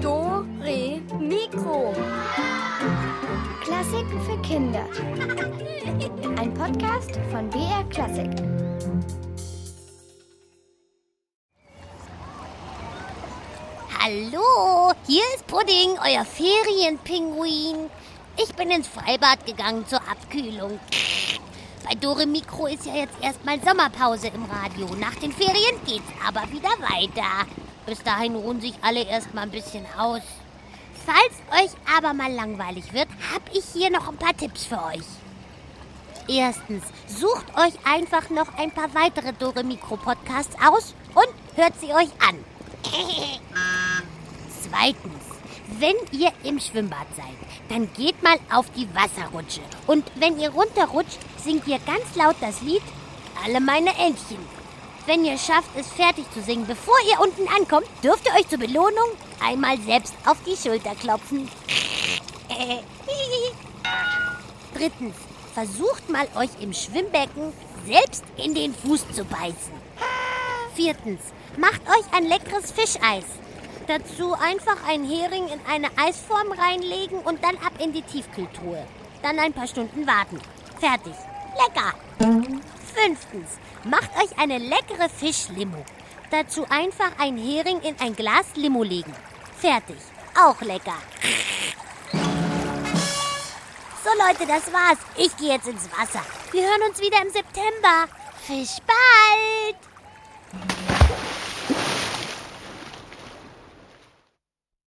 Do, Re, Mikro. Klassiken für Kinder. Ein Podcast von BR Klassik. Hallo, hier ist Pudding, euer Ferienpinguin. Ich bin ins Freibad gegangen zur Abkühlung. Bei Dore Mikro ist ja jetzt erstmal Sommerpause im Radio. Nach den Ferien geht's aber wieder weiter. Bis dahin ruhen sich alle erstmal ein bisschen aus. Falls euch aber mal langweilig wird, hab ich hier noch ein paar Tipps für euch. Erstens, sucht euch einfach noch ein paar weitere Dore Mikro Podcasts aus und hört sie euch an. Zweitens, wenn ihr im Schwimmbad seid, dann geht mal auf die Wasserrutsche. Und wenn ihr runterrutscht, singt ihr ganz laut das Lied Alle meine Entchen. Wenn ihr schafft, es fertig zu singen, bevor ihr unten ankommt, dürft ihr euch zur Belohnung einmal selbst auf die Schulter klopfen. Drittens, versucht mal euch im Schwimmbecken selbst in den Fuß zu beißen. Viertens, macht euch ein leckeres Fischeis. Dazu einfach einen Hering in eine Eisform reinlegen und dann ab in die Tiefkühltruhe. Dann ein paar Stunden warten. Fertig. Lecker. Fünftens, macht euch eine leckere Fischlimo. Dazu einfach einen Hering in ein Glas Limo legen. Fertig. Auch lecker. So Leute, das war's. Ich gehe jetzt ins Wasser. Wir hören uns wieder im September. Fischball!